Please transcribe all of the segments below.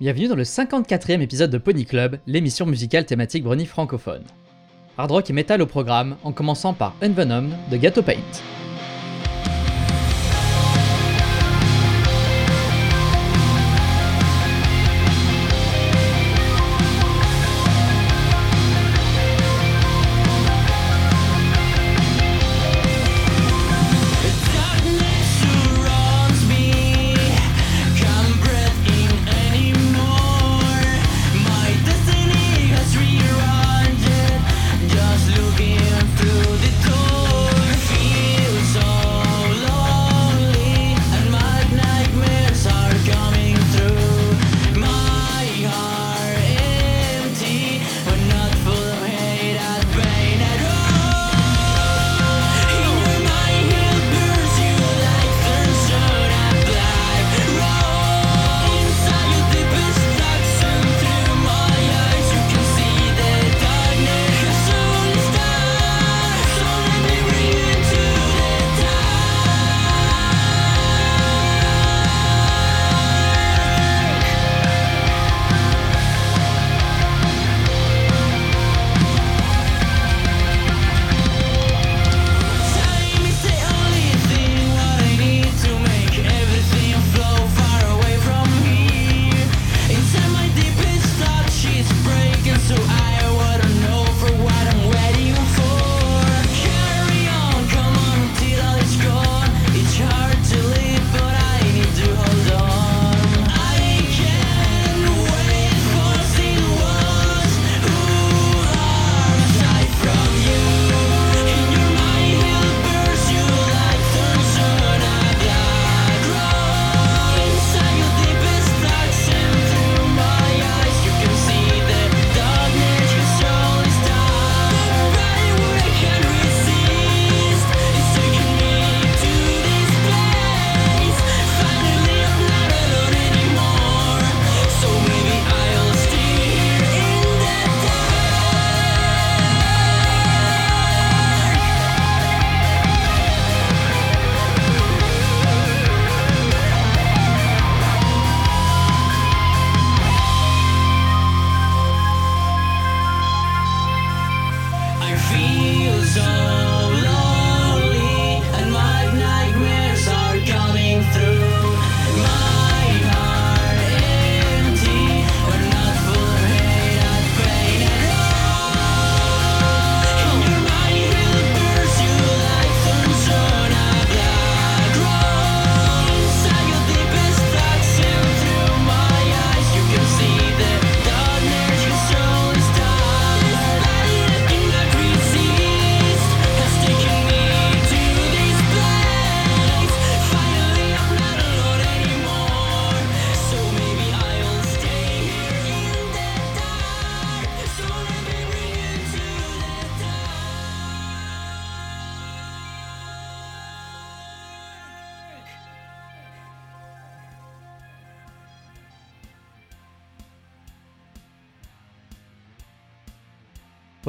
Bienvenue dans le 54e épisode de Pony Club, l'émission musicale thématique brony francophone. Hard rock et metal au programme, en commençant par Unvenom de Gato Paint.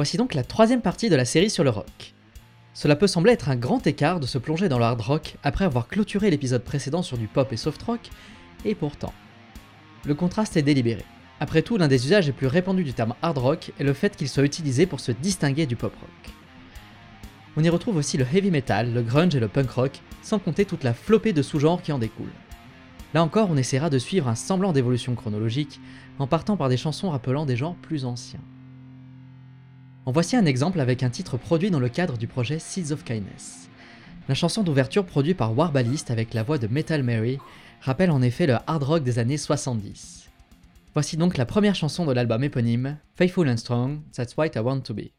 Voici donc la troisième partie de la série sur le rock. Cela peut sembler être un grand écart de se plonger dans le hard rock après avoir clôturé l'épisode précédent sur du pop et soft rock, et pourtant. Le contraste est délibéré. Après tout, l'un des usages les plus répandus du terme hard rock est le fait qu'il soit utilisé pour se distinguer du pop rock. On y retrouve aussi le heavy metal, le grunge et le punk rock, sans compter toute la flopée de sous-genres qui en découlent. Là encore, on essaiera de suivre un semblant d'évolution chronologique en partant par des chansons rappelant des genres plus anciens. En voici un exemple avec un titre produit dans le cadre du projet Seeds of Kindness. La chanson d'ouverture produite par Warbalist avec la voix de Metal Mary rappelle en effet le hard rock des années 70. Voici donc la première chanson de l'album éponyme, Faithful and Strong, That's What I Want to Be.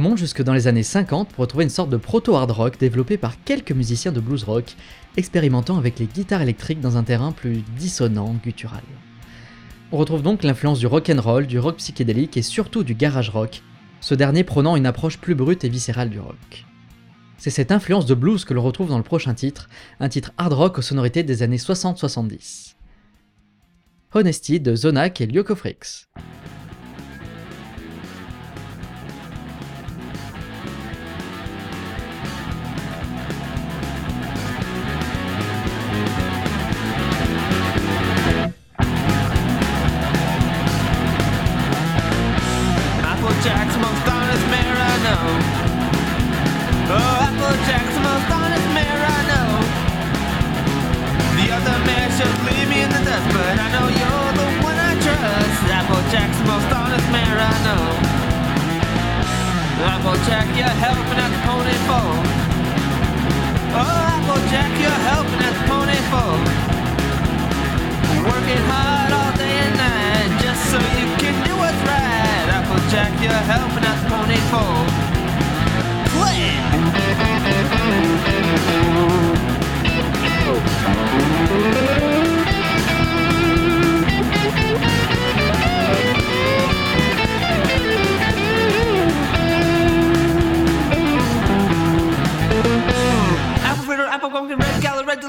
Remonte jusque dans les années 50 pour retrouver une sorte de proto-hard rock développé par quelques musiciens de blues rock, expérimentant avec les guitares électriques dans un terrain plus dissonant, guttural. On retrouve donc l'influence du rock and roll, du rock psychédélique et surtout du garage rock, ce dernier prônant une approche plus brute et viscérale du rock. C'est cette influence de blues que l'on retrouve dans le prochain titre, un titre hard rock aux sonorités des années 60-70. Honesty de Zonak et Lyoko.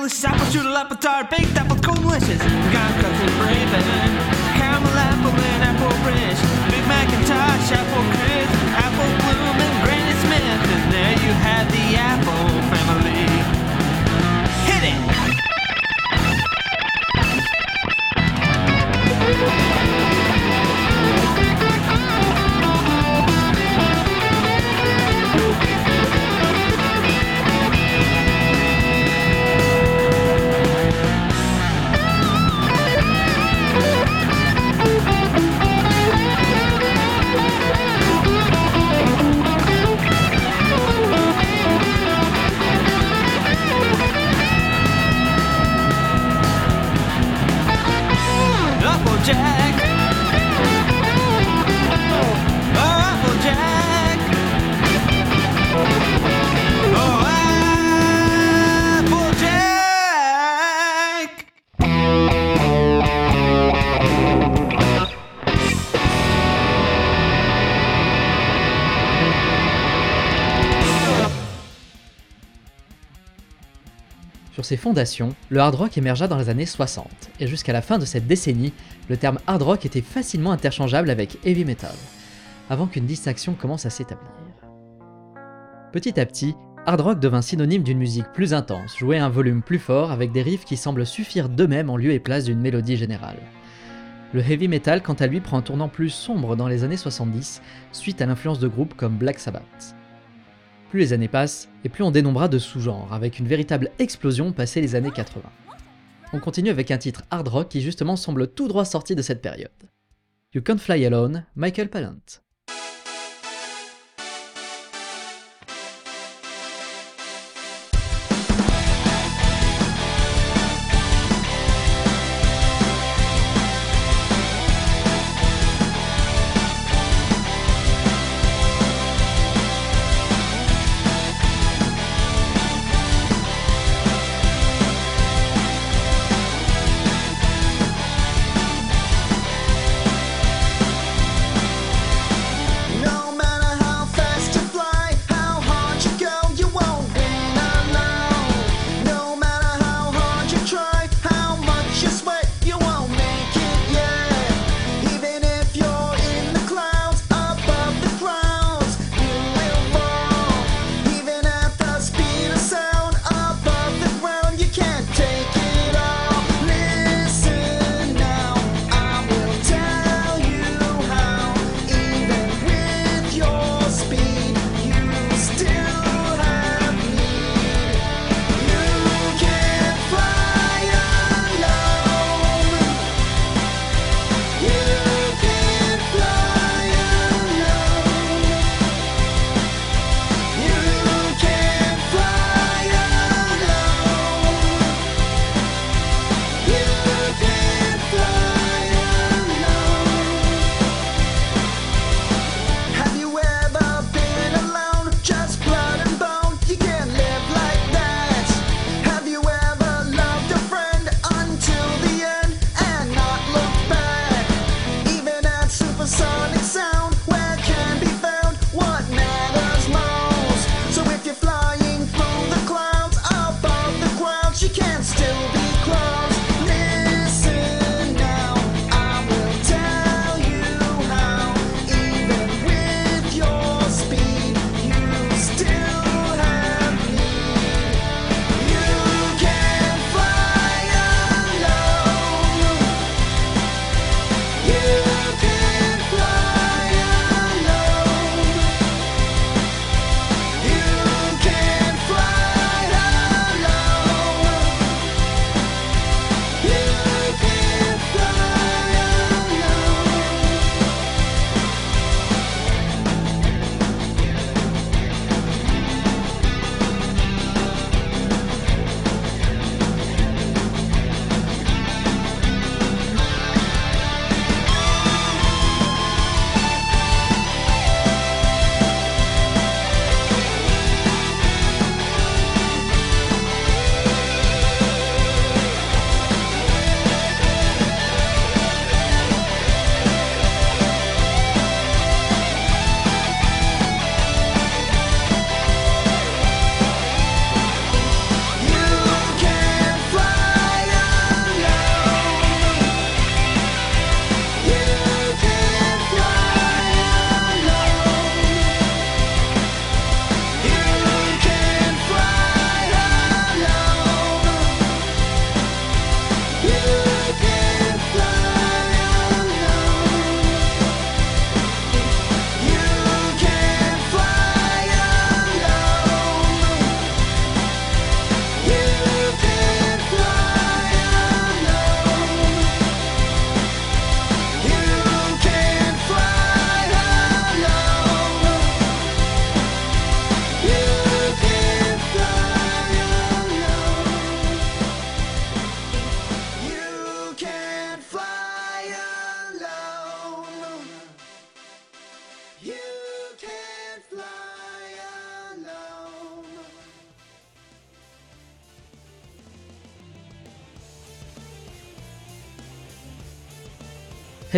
Delicious, apple strudel, apple tart, baked apple, delicious. Got cookies, raven, caramel apple and apple rich, Big Macintosh, apple crisp, apple bloom and Granny Smith, and there you have the apple family. jack. Fondations, le hard rock émergea dans les années 60, et jusqu'à la fin de cette décennie, le terme hard rock était facilement interchangeable avec heavy metal, avant qu'une distinction commence à s'établir. Petit à petit, hard rock devint synonyme d'une musique plus intense, jouée à un volume plus fort avec des riffs qui semblent suffire d'eux-mêmes en lieu et place d'une mélodie générale. Le heavy metal, quant à lui, prend un tournant plus sombre dans les années 70, suite à l'influence de groupes comme Black Sabbath. Plus les années passent, et plus on dénombrera de sous-genres, avec une véritable explosion passé les années 80. On continue avec un titre hard rock qui justement semble tout droit sorti de cette période. You Can't Fly Alone, Michael Pallant.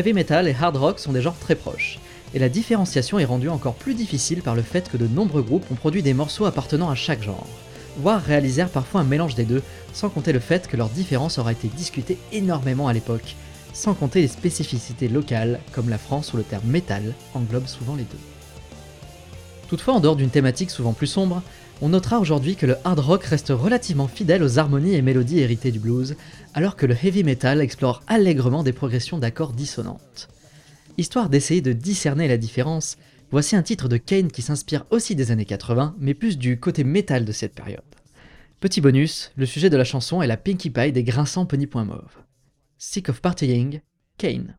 Heavy metal et hard rock sont des genres très proches, et la différenciation est rendue encore plus difficile par le fait que de nombreux groupes ont produit des morceaux appartenant à chaque genre, voire réalisèrent parfois un mélange des deux, sans compter le fait que leur différence aura été discutée énormément à l'époque, sans compter les spécificités locales, comme la France où le terme métal englobe souvent les deux. Toutefois, en dehors d'une thématique souvent plus sombre, on notera aujourd'hui que le hard rock reste relativement fidèle aux harmonies et mélodies héritées du blues, alors que le heavy metal explore allègrement des progressions d'accords dissonantes. Histoire d'essayer de discerner la différence, voici un titre de Kane qui s'inspire aussi des années 80, mais plus du côté métal de cette période. Petit bonus, le sujet de la chanson est la Pinkie Pie des grinçants Penny Point Mauve. Sick of Partying, Kane.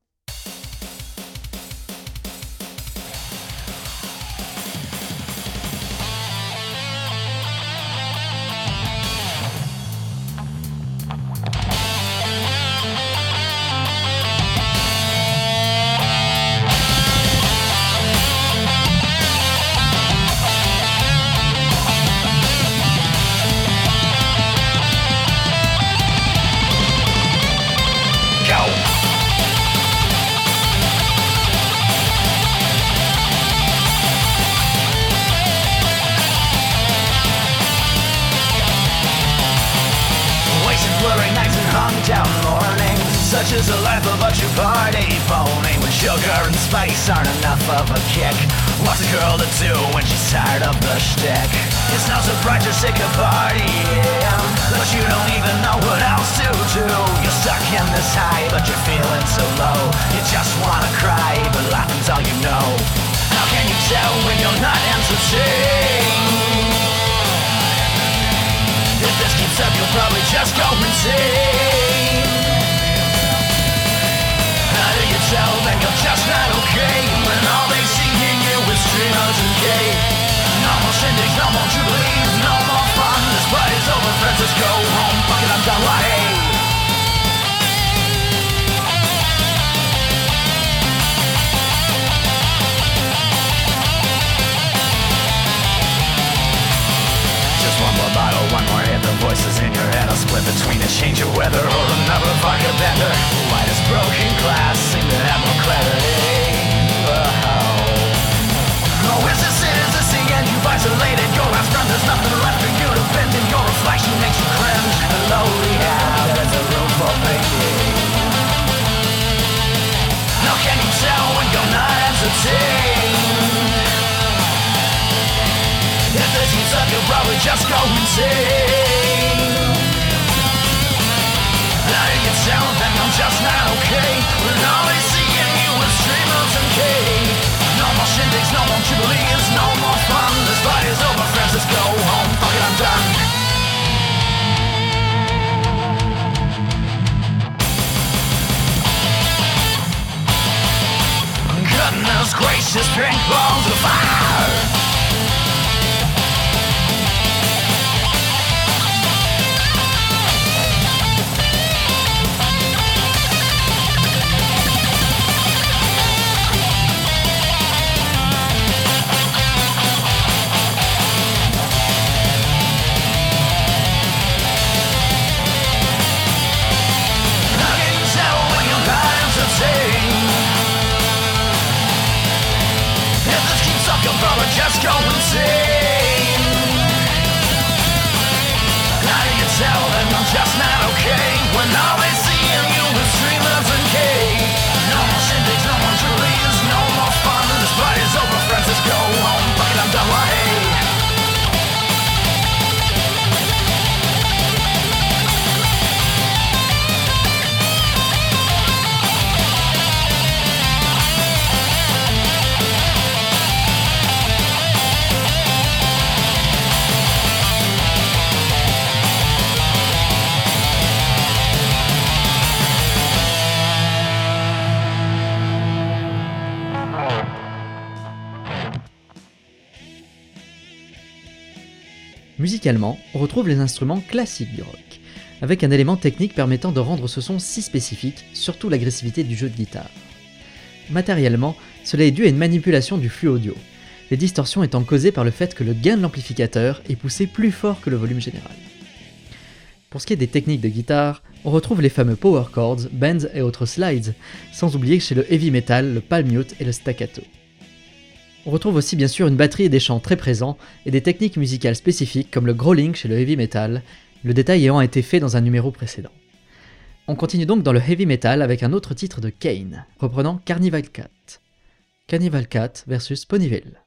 Musicalement, on retrouve les instruments classiques du rock, avec un élément technique permettant de rendre ce son si spécifique, surtout l'agressivité du jeu de guitare. Matériellement, cela est dû à une manipulation du flux audio, les distorsions étant causées par le fait que le gain de l'amplificateur est poussé plus fort que le volume général. Pour ce qui est des techniques de guitare, on retrouve les fameux power chords, bends et autres slides, sans oublier chez le heavy metal le palm mute et le staccato. On retrouve aussi bien sûr une batterie et des chants très présents, et des techniques musicales spécifiques comme le growling chez le heavy metal, le détail ayant été fait dans un numéro précédent. On continue donc dans le heavy metal avec un autre titre de Kane, reprenant Carnival Cat. Carnival Cat versus Ponyville.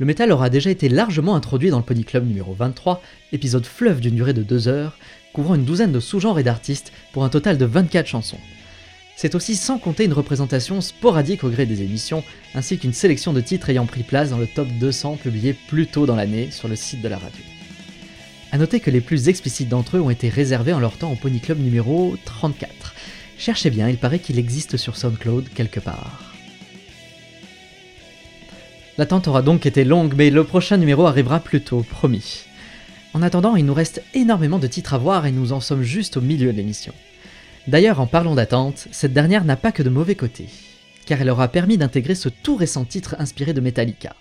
Le métal aura déjà été largement introduit dans le Pony Club numéro 23, épisode fleuve d'une durée de 2 heures, couvrant une douzaine de sous-genres et d'artistes pour un total de 24 chansons. C'est aussi sans compter une représentation sporadique au gré des émissions, ainsi qu'une sélection de titres ayant pris place dans le top 200 publié plus tôt dans l'année sur le site de la radio. A noter que les plus explicites d'entre eux ont été réservés en leur temps au Pony Club numéro 34. Cherchez bien, il paraît qu'il existe sur SoundCloud quelque part. L'attente aura donc été longue, mais le prochain numéro arrivera plus tôt, promis. En attendant, il nous reste énormément de titres à voir et nous en sommes juste au milieu de l'émission. D'ailleurs, en parlant d'attente, cette dernière n'a pas que de mauvais côtés, car elle aura permis d'intégrer ce tout récent titre inspiré de Metallica.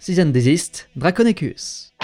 Season Desist, Draconicus.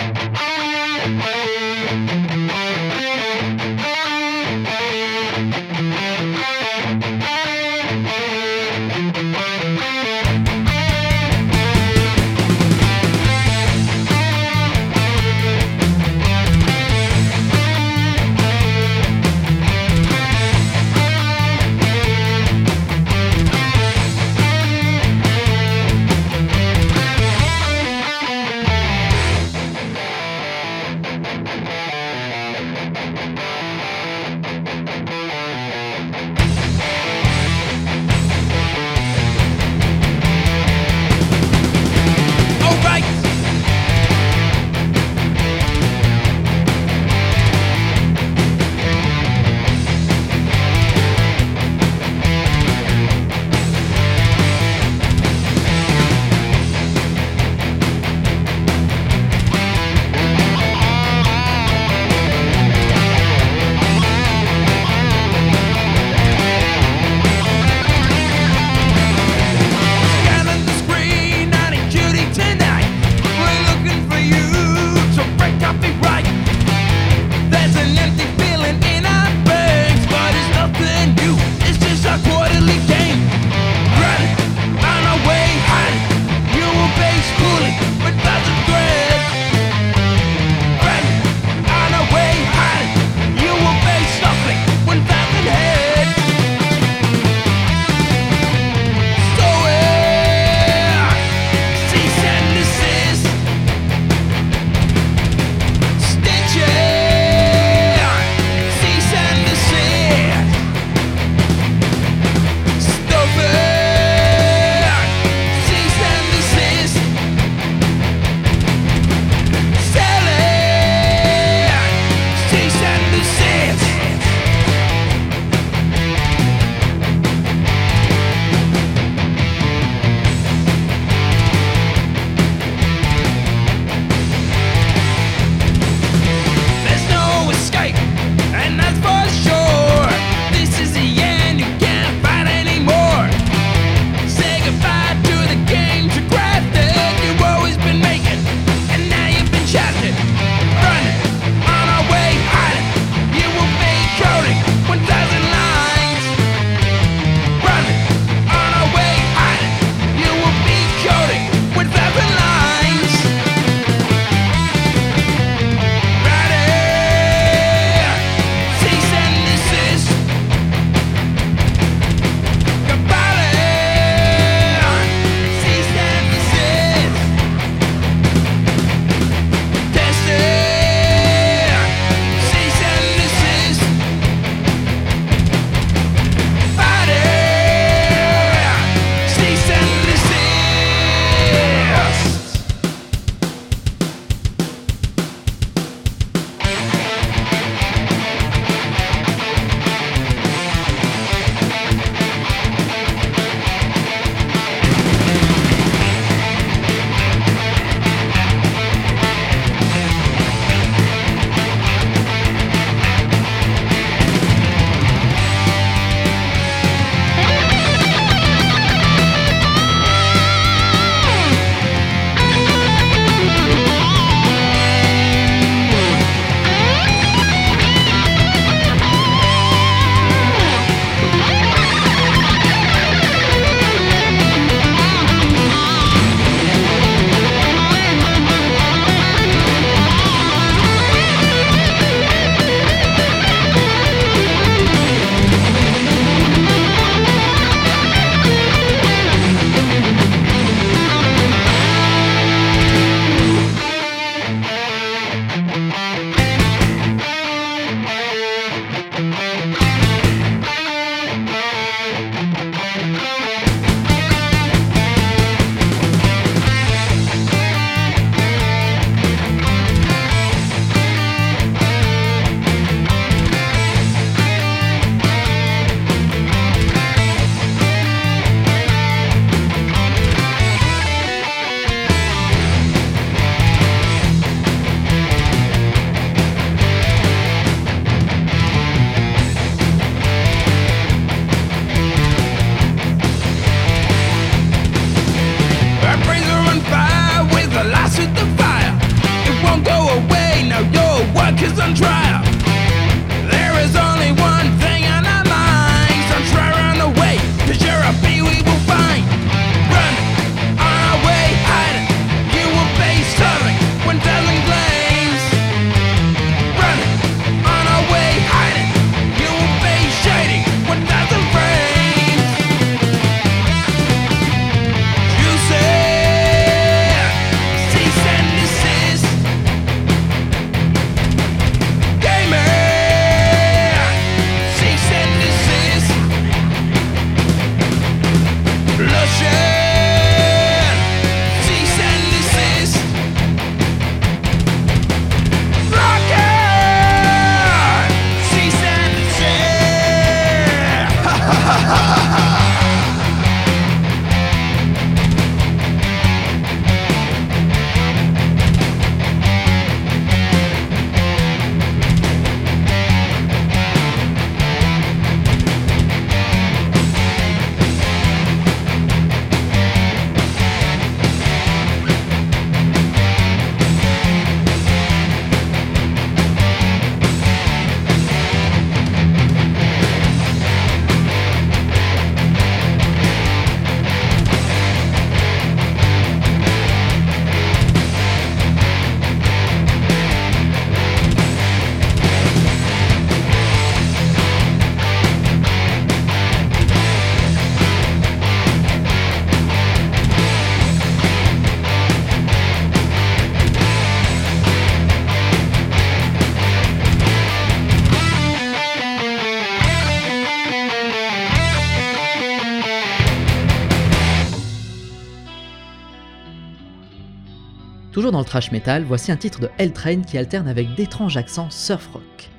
Toujours dans le thrash metal, voici un titre de Hell Train qui alterne avec d'étranges accents surf rock.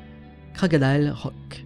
Crocodile Rock.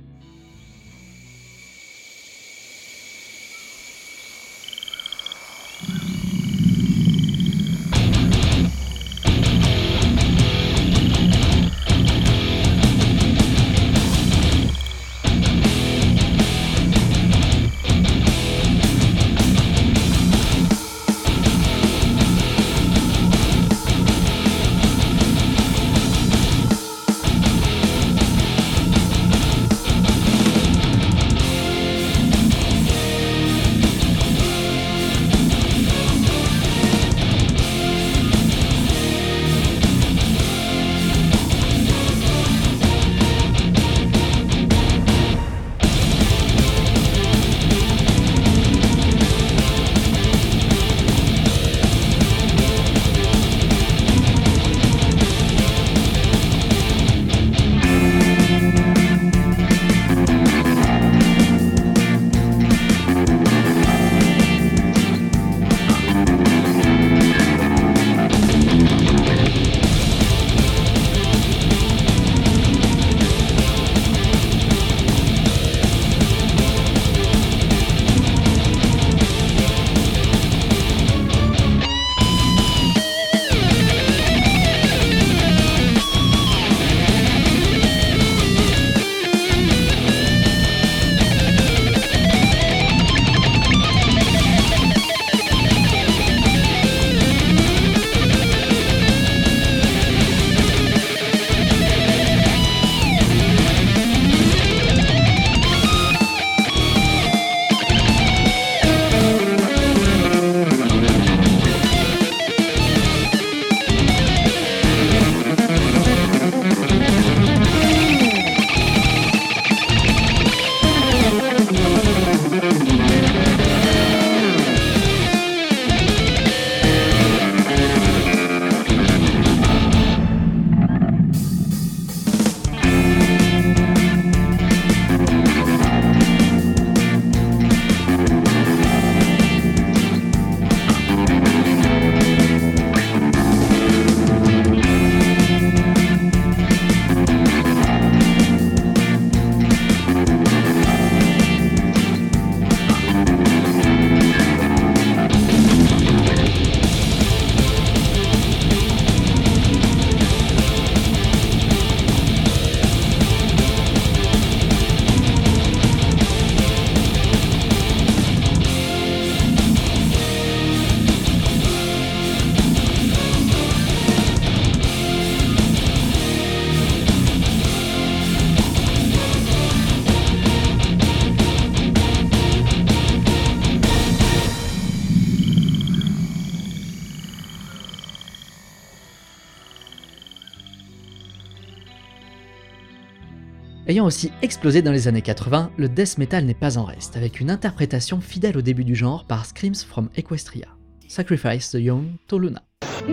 Ayant aussi explosé dans les années 80, le death metal n'est pas en reste, avec une interprétation fidèle au début du genre par Screams from Equestria. Sacrifice the Young to Luna.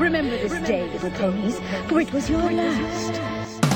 Remember this day, little it was your last.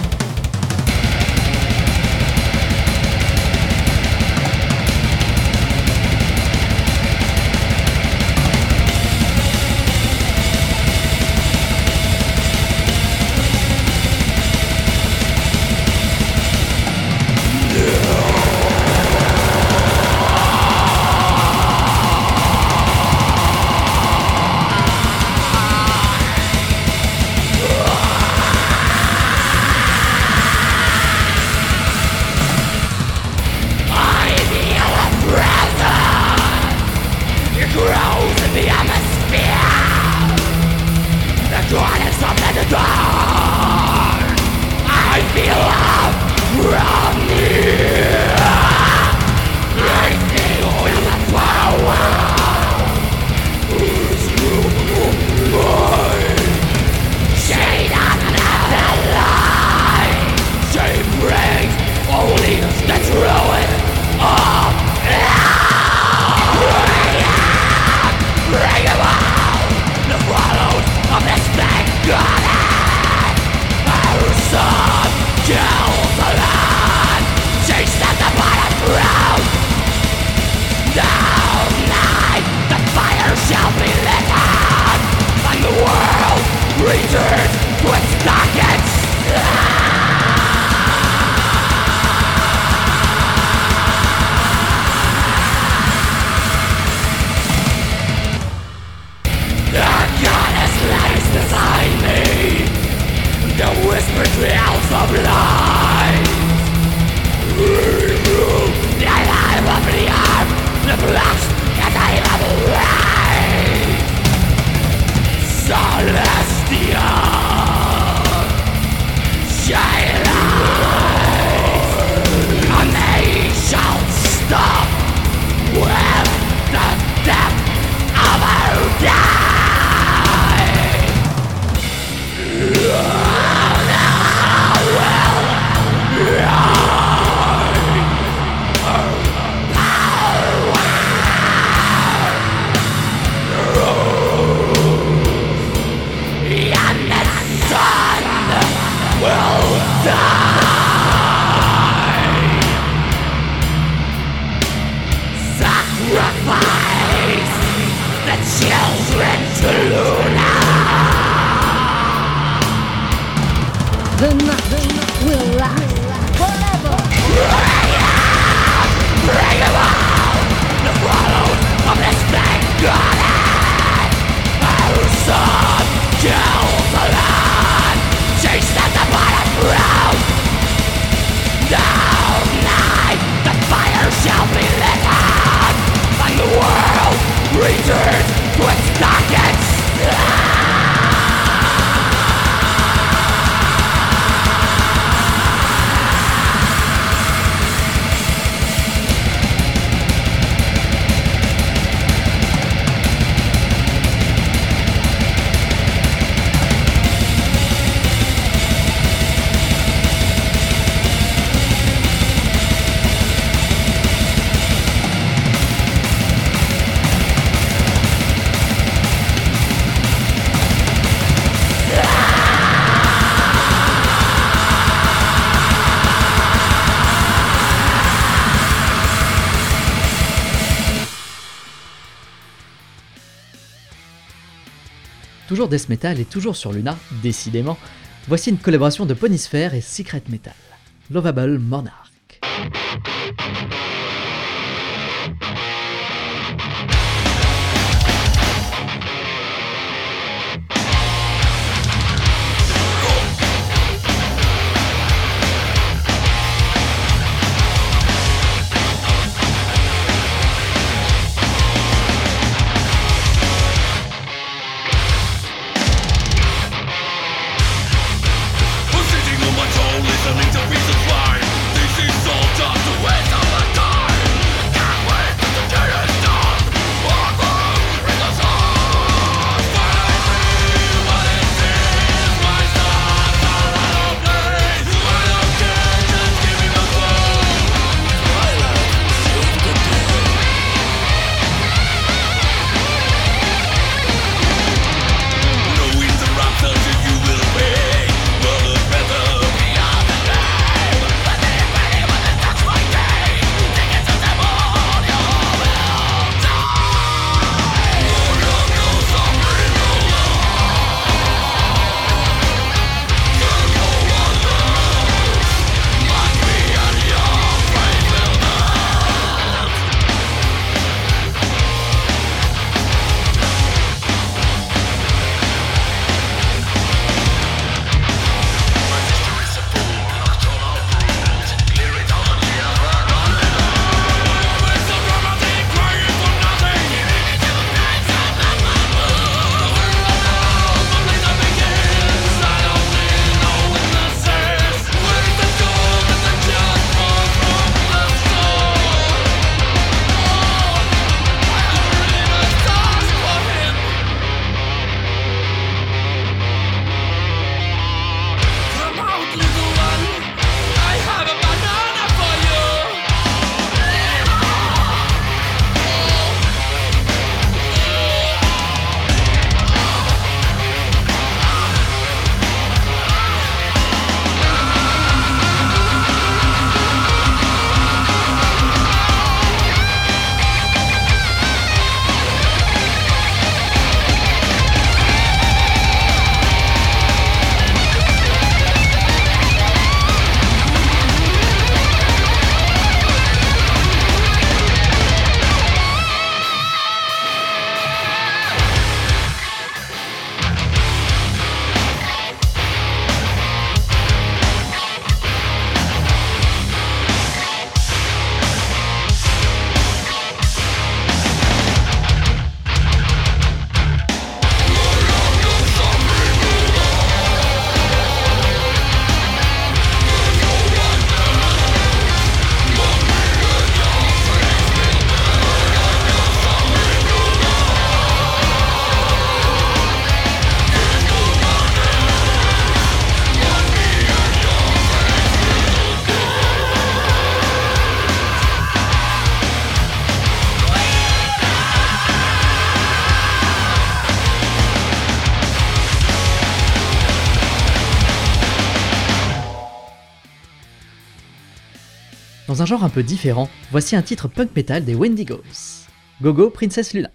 Toujours death metal et toujours sur Luna, décidément, voici une collaboration de Ponysphere et Secret Metal. Lovable Monarch. Un peu différent, voici un titre punk metal des Wendigos. Gogo Princess Luna.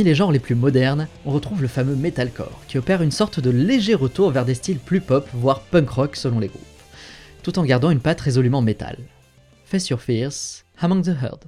Parmi les genres les plus modernes, on retrouve le fameux metalcore, qui opère une sorte de léger retour vers des styles plus pop, voire punk rock selon les groupes, tout en gardant une patte résolument métal. Face Your Fears, Among the Herd.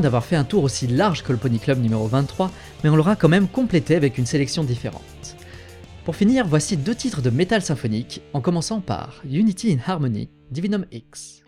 D'avoir fait un tour aussi large que le Pony Club numéro 23, mais on l'aura quand même complété avec une sélection différente. Pour finir, voici deux titres de métal symphonique, en commençant par Unity in Harmony, Divinum X.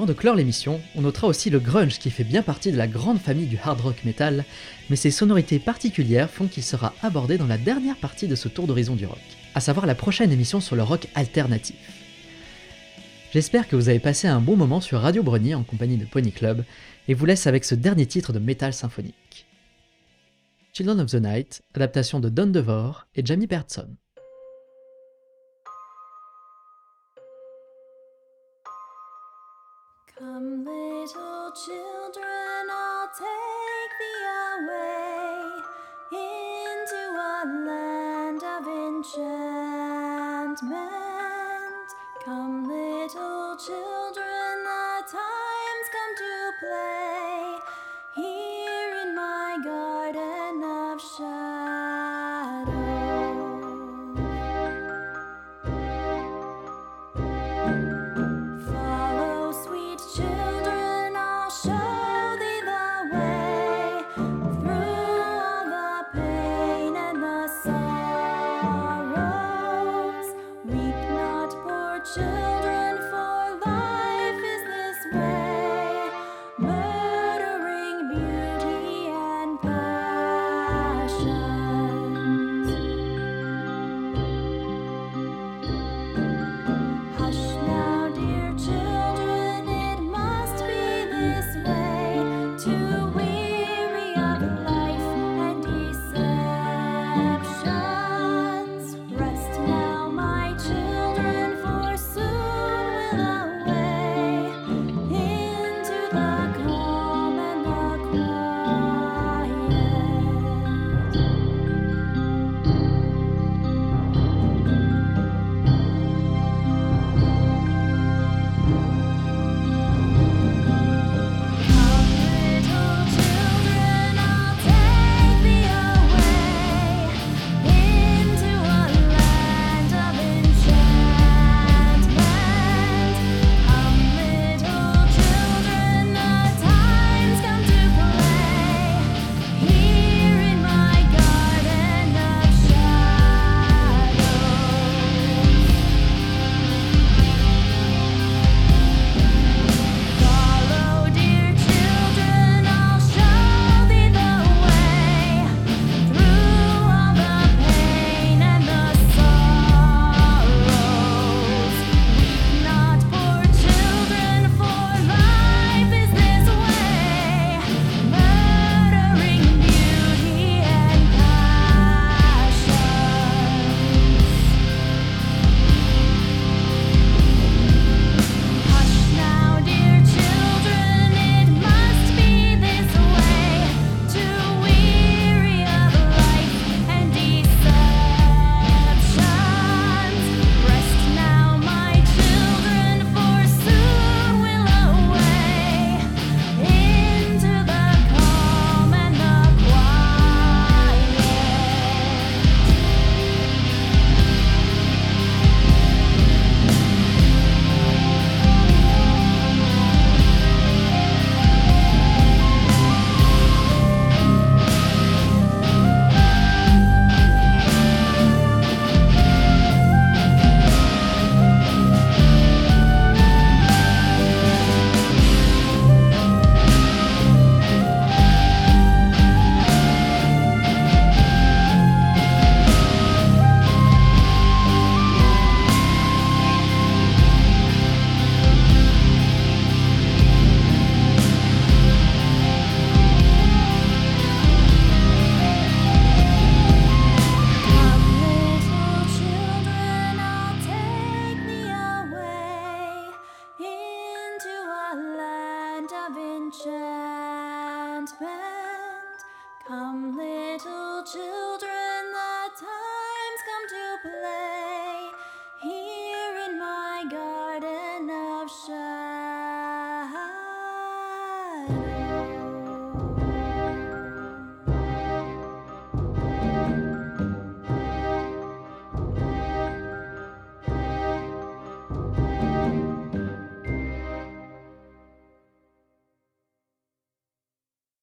Avant de clore l'émission, on notera aussi le grunge qui fait bien partie de la grande famille du hard rock metal, mais ses sonorités particulières font qu'il sera abordé dans la dernière partie de ce tour d'horizon du rock, à savoir la prochaine émission sur le rock alternatif. J'espère que vous avez passé un bon moment sur Radio Breny en compagnie de Pony Club, et vous laisse avec ce dernier titre de métal symphonique. Children of the Night, adaptation de Don DeVore et Jamie Bertson. Children, I'll take thee away into a land of enchantment. Come, little children, the time's come to play